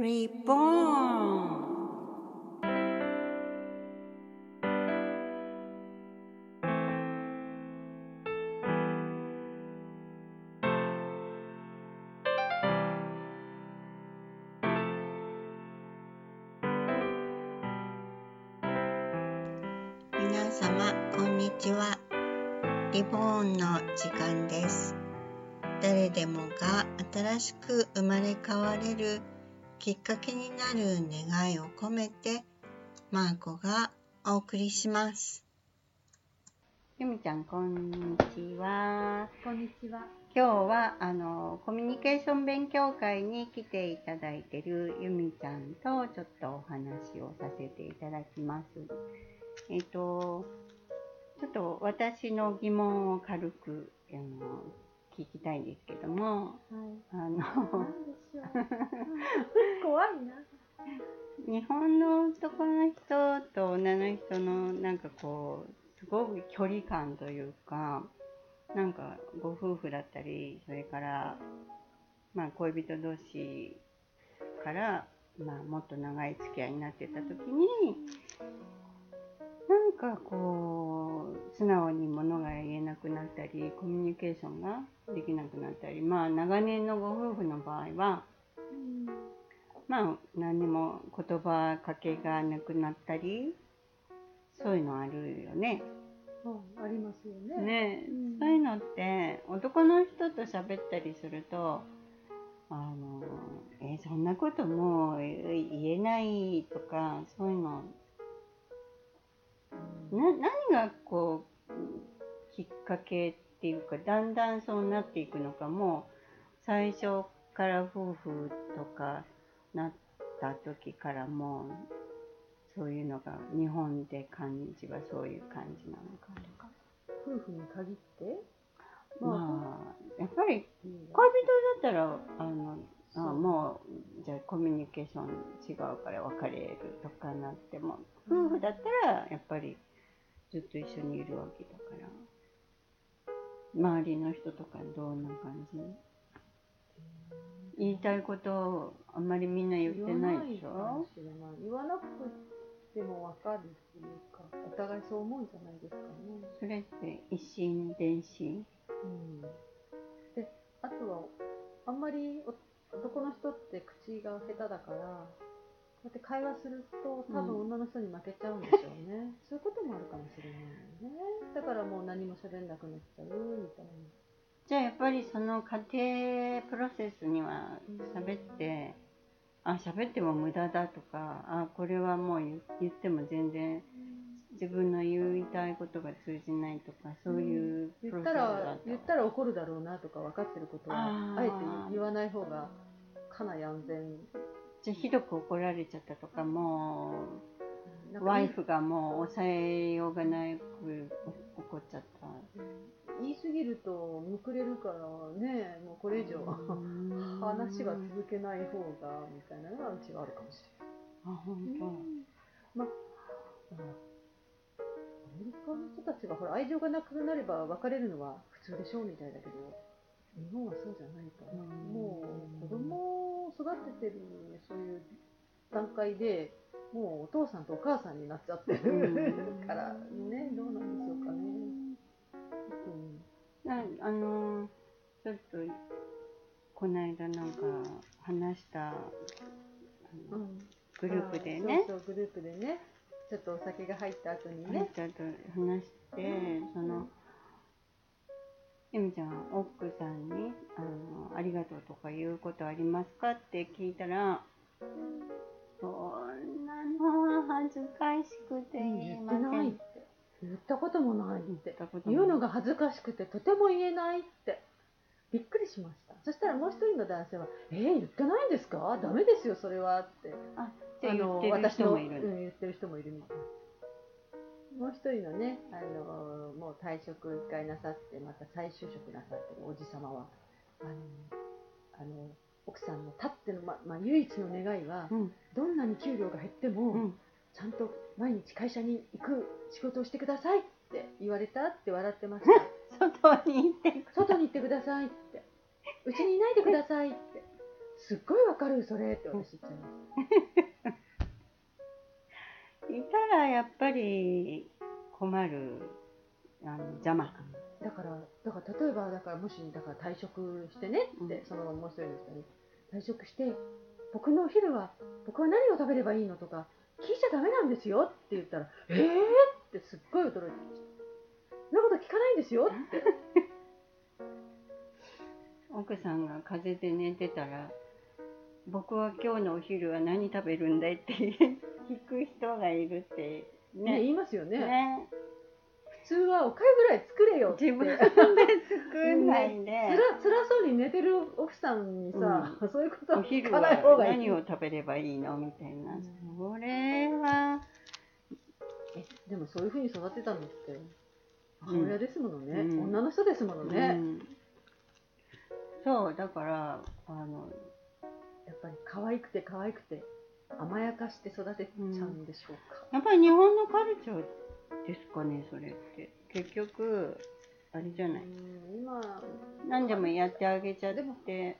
Reborn 皆様こんにちは。リボーンの時間です。誰でもが新しく生まれ変われるきっかけになる願いを込めてマーコがお送りしますゆみちゃんこんにちはこんにちは。今日はあのコミュニケーション勉強会に来ていただいているゆみちゃんとちょっとお話をさせていただきます。えっ、とちょっと私の疑問を軽くあの聞きたいんですけども、はい。あの。怖いな。日本の男の人と女の人のなんかこうすごく距離感というかなんかご夫婦だったりそれからまあ恋人同士からまあもっと長い付き合いになってた時になんかこう素直にものが言えなくなったりコミュニケーションができなくなったりまあ長年のご夫婦の場合はまあ何にも言葉かけがなくなったりそういうのあるよね。うん、ありますよね。ね、うんそういうのって男の人と喋ったりするとあのえそんなこともうえ言えないとかそういうのな何がこうきっかけっていうかだんだんそうなっていくのかもう最初から夫婦とかなった時からもうそういうのが日本で感じはそういう感じなのかとか。夫婦に限って？まあ、やっぱりうん恋人だったらあのあもうじゃあコミュニケーション違うから別れるとかなっても夫婦だったらやっぱりずっと一緒にいるわけだから周りの人とかどんな感じ？言いたいことをあんまりみんな言ってないでしょ？もしれない。言わなくてもわかるっていうか、お互いそう思うんじゃないですかね。それって一心伝心？うん。で、あとはあんまりお男の人って口が下手だから。こうやって会話すると多分女の人に負けちゃうんでしょうね、そういうこともあるかもしれないよね。だからもう何も喋んなくなっちゃうみたいな。じゃあやっぱりその家庭プロセスには喋って、あ喋っても無駄だとかあこれはもう言言っても全然自分の言いたいことが通じないとかそういうプロセス言っただったら言ったら怒るだろうなとか分かってることはあえて言わない方がかなり安全。じゃあひどく怒られちゃったとかもうワイフがもう抑えようがなく怒っちゃった。言い過ぎるとむくれるからねもうこれ以上話は続けない方がみたいなのはうちはあるかもしあ本れない、当、まあアメリカの人たちがほら愛情がなくなれば別れるのは普通でしょうみたいだけど日本はそうじゃないから、うん。もう子供を育ててるそういう段階でもうお父さんとお母さんになっちゃってるうん。からねどうなんでしょうかね。うん。なあのちょっとこの間なんか話したグループでね。そうそうグループでねちょっとお酒が入った後にね。ね、ちょっと話してそのゆみちゃん奥さんにあの「ありがとう」とか言うことありますかって聞いたら「そんなのは恥ずかしくて言えません」てないって。言ったこともないって。言うのが恥ずかしくてとても言えないってびっくりしました。そしたらもう一人の男性は「えー、言ってないんですか？ダメですよそれは」って。あって言ってる私のうん、言ってる人もいるみたいもう一人のねあのもう退職一回なさってまた再就職なさってるおじ様はあのあの奥さんのたっての、ままあ、唯一の願いは、うん。どんなに給料が減っても、うん。ちゃんと毎日会社に行く仕事をしてくださいって言われたって笑ってました外に行って外に行ってくださいって。うちにいないでくださいって。すっごいわかるそれって私言っちゃいます。いたらやっぱり困るあの邪魔だから、だから例えば、だからもし、だから退職してねって、うん。そのもう一人の人に、退職して、僕のお昼は、僕は何を食べればいいのとか、聞いちゃダメなんですよって言ったら、えーってすっごい驚いてました。そんなこと聞かないんですよって。奥さんが風邪で寝てたら僕は今日のお昼は何食べるんだいって聞く人がいるってね、ね言いますよね。ね普通はおかゆぐらい作れよって。自分で作んないで、つら辛そうに寝てる奥さんにさ、そういうことは聞お昼かない方はがいい。何を食べればいいのみたいな、うんそれはえでもそういうふうに育てたのって母親ですものね、うん。女の人ですものうね、ん。そうだからあのやっぱり可愛くて可愛くて甘やかして育てちゃうんでしょうか、やっぱり日本のカルチャーですかねそれって。結局あれじゃない。うん今何でもやってあげちゃって。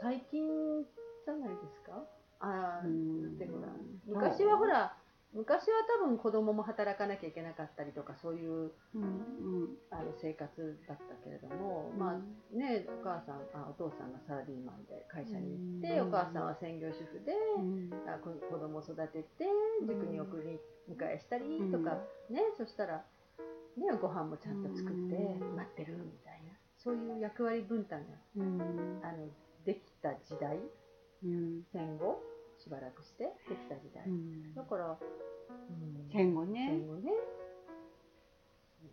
最近じゃないですか？ああ、うん。だってほら昔はほら昔は多分子供も働かなきゃいけなかったりとかそういううん。うん。あの生活だったけれども、まあねお母さんあお父さんがサラリーマンで会社に行って、うん。お母さんは専業主婦で、うん。あこ子供を育てて塾に送り迎えしたりとか、ねそしたら、ね、ご飯もちゃんと作ってうん。待ってるみたいなそういう役割分担がうん。あのできた時代うん。戦後しばらくしてできた時代、から、うん。戦後ね。戦後ね。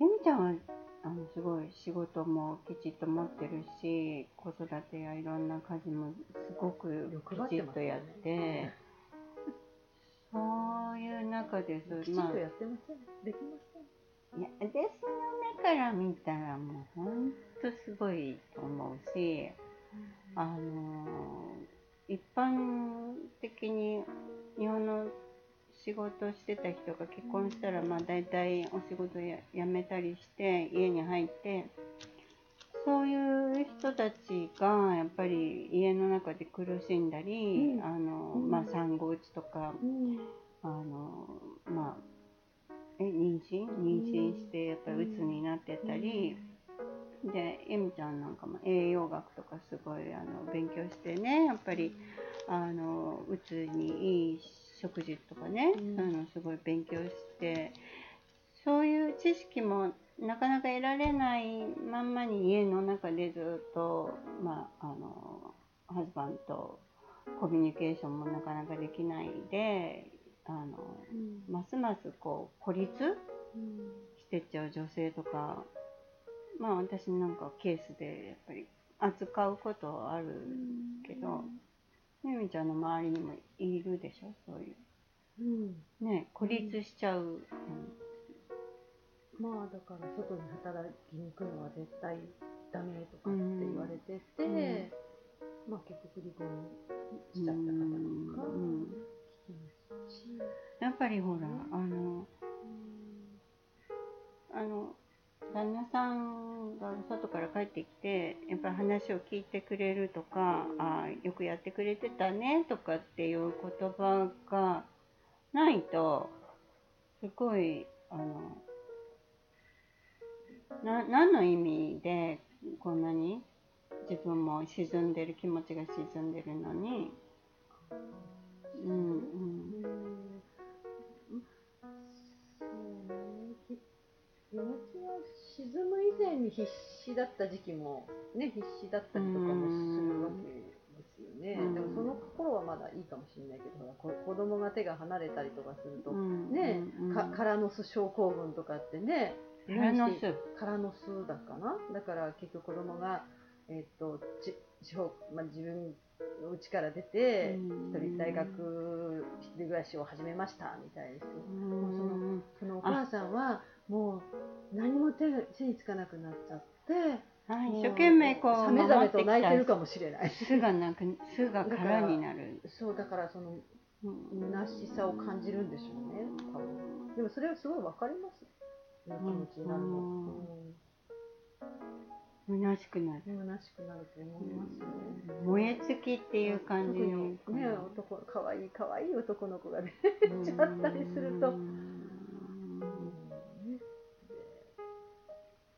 ゆみちゃんはあのすごい仕事もきちっと持ってるし子育てやいろんな家事もすごくきちっとやって。そういう中でそうきちまあ。んとやってません、できません。いや私の目から見たらもうほんとすごいと思うしあの一般的に日本の仕事してた人が結婚したらまあ大体お仕事や辞めたりして家に入ってそういう人たちがやっぱり家の中で苦しんだり、うん。あのうん。まあ産後うつとかうん。あのまあえ妊娠？妊娠してやっぱりうつになってたり、でえみちゃんなんかも栄養学とかすごいあの勉強してねやっぱりあのうつにいい食事とかね、うん。そういうのすごい勉強してそういう知識もなかなか得られないまんまに家の中でずっと、まあ、あのハズバンとコミュニケーションもなかなかできないであのうん。ますますこう孤立うん。してっちゃう女性とかまあ私なんかケースでやっぱり扱うことはあるけど、ゆみちゃんの周りにもいるでしょ？そういう。ね孤立しちゃう、まあだから外に働きに行くのは絶対ダメとかって言われてて、うん。まあ結局離婚しちゃった方とかうん。聞きますし、やっぱりほらあのあの旦那さんが外から帰ってきてやっぱり話を聞いてくれるとかあよくやってくれてたねとかっていう言葉がないとすごいあのな何の意味でこんなに自分も沈んでる気持ちが沈んでるのに。うんうん。に必死だった時期もね必死だったりとかもするわけですよね、うんでもその頃はまだいいかもしれないけど子供が手が離れたりとかすると、うんねうんかカラノス症候群とかってねカラノス。カラノスだかな？だから結局子供がえっとち地方、まあ、自分の家から出てうん。一人大学一人暮らしを始めましたみたいですようんそのお母さんはもう何も手が手につかなくなっちゃってあ一生懸命こうさめざめと泣いてるかもしれない。巣がなく巣が空になる。そうだからそのうん。虚しさを感じるんでしょうね多分。でもそれはすごいわかります、ね、気持ちになるの、うん。うん虚しくなる。虚しくなると思いますよね。燃え尽きっていう感じ特のにね男可愛い可愛い男の子が出ちゃったりすると、うん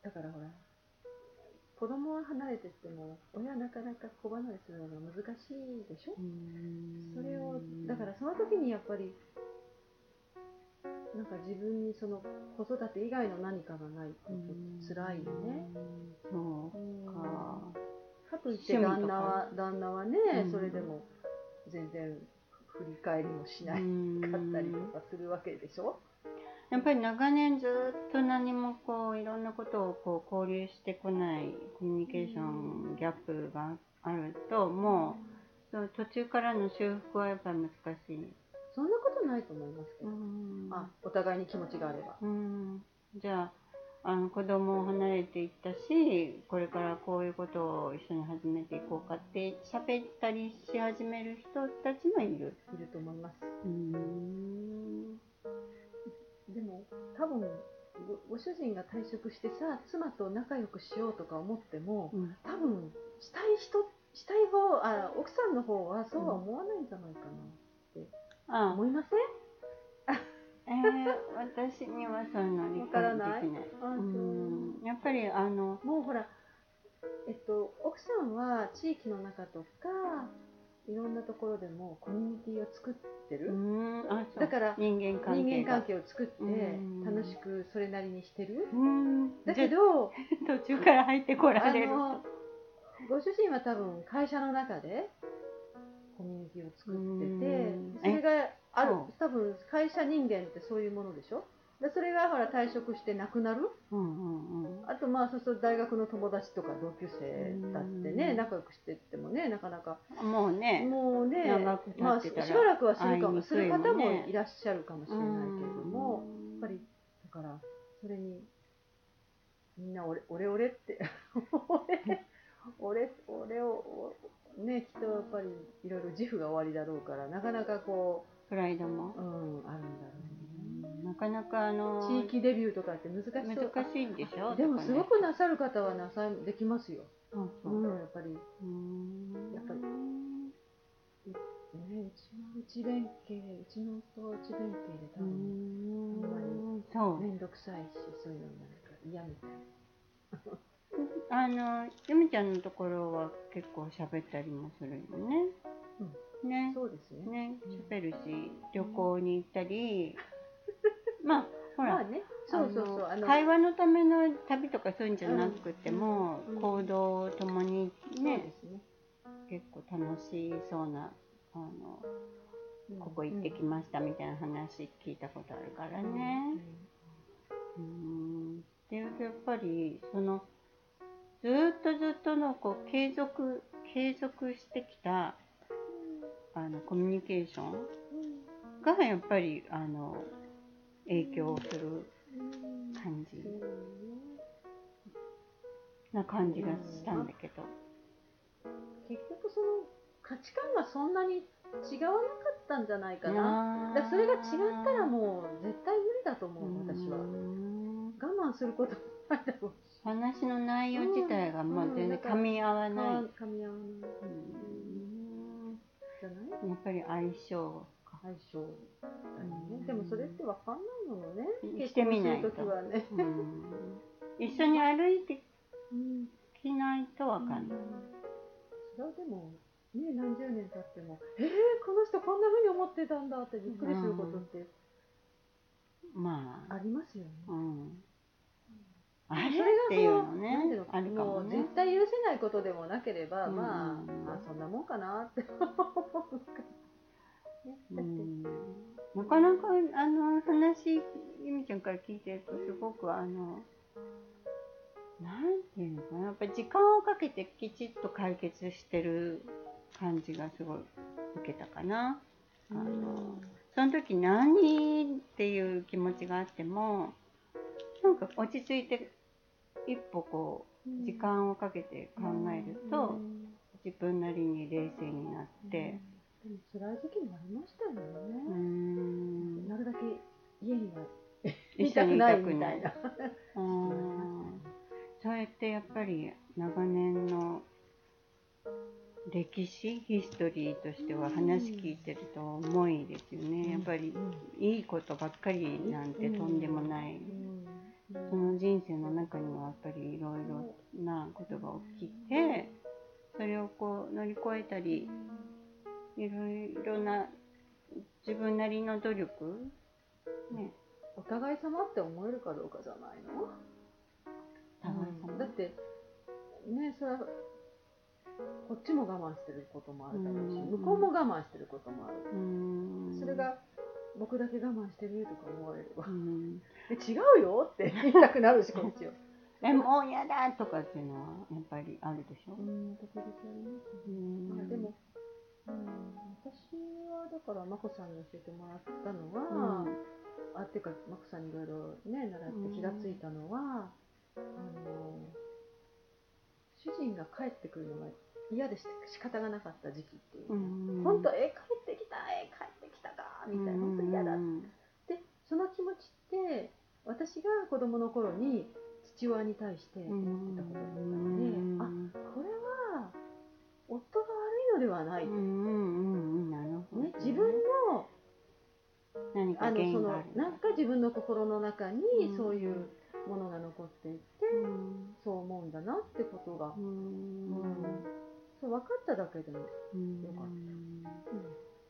だからほら子供は離れてっても親はなかなか子離れするのが難しいでしょ？それをだからその時にやっぱりなんか自分にその子育て以外の何かがないと辛いよね。そううん。かかといって旦那は旦那はね、うん。それでも全然振り返りもしないかったりとかするわけでしょ？やっぱり長年ずっと何もこういろんなことをこう交流してこないコミュニケーションギャップがあるともう途中からの修復はやっぱり難しい。そんなことないと思いますけど、うんあお互いに気持ちがあれば。うんじゃああの子供を離れていったしこれからこういうことを一緒に始めていこうかって喋ったりし始める人たちもいる。いると思います。うんでも多分ごご主人が退職してさ妻と仲良くしようとか思ってもうん。多分したい人したい方あ奥さんの方はそうは思わないんじゃないかな、あ思いません？えー、私にはそういうの理わから解ない。うん。やっぱりあのもうほら、えっと、奥さんは地域の中とかいろんなところでもコミュニティを作ってうる、だから人間関係を作ってうん。楽しくそれなりにしてる、うん。だけどあ 途中から入ってこらあれる。のご主人は多分会社の中でコミュニティを作っててうん。それがある多分会社人間ってそういうものでしょ？でそれがほら退職してなくなる？うんうんうとまあそうすると大学の友達とか同級生だってねうん。仲良くしてってもねなかなか。もうねもうねまあしばらくはするかもする方もいらっしゃるかもしれないけれどもやっぱりだからそれにみんな俺俺俺って 俺俺俺をねきっとやっぱりいろいろ自負が終わりだろうからなかなかこプライドも。う、うん、あるんだろうねなかなかあの地域デビューとかって難しそう。難しいんでしょでもすごくくなさる方はなさできますよ、う。うん、やっぱり。うん。やっぱり。ねうちの内弁慶うちの夫は内弁慶で多う分ん。そう。面倒くさいしそういうのなんか嫌みたいあのゆみちゃんのところは結構喋ったりもするよね。ね。そうですね。ね。喋るし旅行に行ったり、まあほら、まあね。そうそう。あの会話のための旅とかそういうんじゃなくても、うん行動を共にねね。結構楽しそうなあのうん。ここ行ってきましたみたいな話聞いたことあるからうん。ね。うん。っていうとやっぱりそのずーっとずっとのこう継続継続してきたあのコミュニケーションがやっぱりあの影響する感じ。な感じがしたんだけど。結局その価値観がそんなに違わなかったんじゃないかな。だそれが違ったらもう絶対無理だと思う私は。うん我慢することもないだろうし話の内容自体がもう全然噛み合わない。噛み合わない。うん。やっぱり相性か。相性だよね。でもそれって分かんないものね。してみないはね。うん。一緒に歩いてうんきないとわかんない。それはでもね何十年経ってもえー、この人こんな風に思ってたんだってびっくりすることってまあ、ありますよね、うん。あれそれがっていうのね。あるかもね。う絶。対許せないことでもなければ、うん。まあ、まあそんなもんかなって思うね、うだって、ん。なかなかあの話、ゆみちゃんから聞いてると、すごくあの、なんていうのかな、やっぱり時間をかけてきちっと解決してる感じがすごい受けたかな。あのその時何っていう気持ちがあってもなんか落ち着いて一歩こう時間をかけて考えるとうん。自分なりに冷静になってでも辛い時期もありましたよね、ん。なるだけ家には一緒にいたくないみたいな。う ーんそそうやってやっぱり長年の歴史ヒストリーとしては話聞いてると重いですよね、やっぱりいいことばっかりなんてとんでもない、その人生の中にはやっぱりいろいろなことが起きてそれをこう乗り越えたりいろいろな自分なりの努力？ね。お互い様って思えるかどうかじゃないの？互い様。だってねそれはこっちも我慢してることもあるだろうし、うん。向こうも我慢してることもある、うん。それが僕だけ我慢してるとか思えれば。う、ん。で違うよって 言いたくなるしこっちは。えもう嫌だとかっていうのはやっぱりあるでしょ？うん時々ありますうね、ん。まあでも、うん、私はだから眞子さんに教えてもらったのは、あっていうか眞子さんにいろいろね習って気がついたのは、あの主人が帰ってくるのが嫌でして仕方がなかった時期っていう。う、ん。本当え帰ってきたえ帰ってきたかみたいな本当嫌だ。ってその気持ちって私が子供の頃に父親に対して思ってたことだったので、あこれは夫が悪いのではない、うんうんうんなるほどね、自分の何かあのそのなんか自分の心の中にうん。そういうものが残っていて、うん。そう思うんだなってことが、ううん。んそう分かっただけでも、うん。よかっ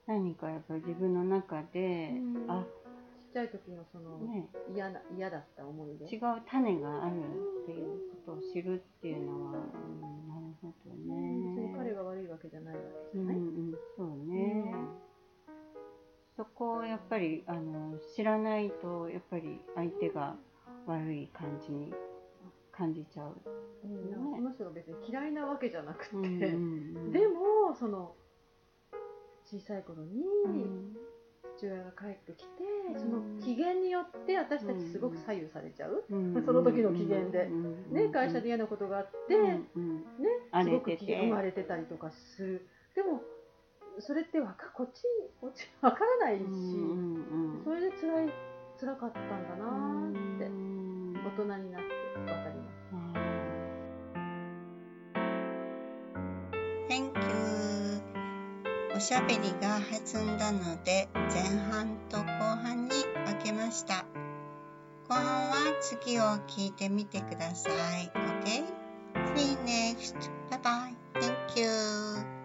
何かやっぱり自分の中でうん。あちっちゃい時のそのね。嫌な嫌だった思い出。違う種があるっていうことを知るっていうのは、うん、なるほど別に彼ね。が悪いわけじゃないわけうんうじゃない、ん、そうね。そこをやっぱりあの知らないとやっぱり相手が悪い感じに感じちゃう。うん。なんかその人が別に嫌いなわけじゃなくて、うんうんうん。でもその小さい頃にうん父親が帰ってきて、うん。その機嫌によって私たちすごく左右されちゃう、うん。その時の機嫌で。ね、会社で嫌なことがあって、ね、荒すごく機嫌生まれてたりとかする。でもそれってわかこっちこっちわからないし、それで辛い辛かったんだなーって。うん。大人になってわかります。おしゃべりが弾んだので前半と後半に分けました後半は次を聞いてみてください OK? See you next. Bye bye. Thank you.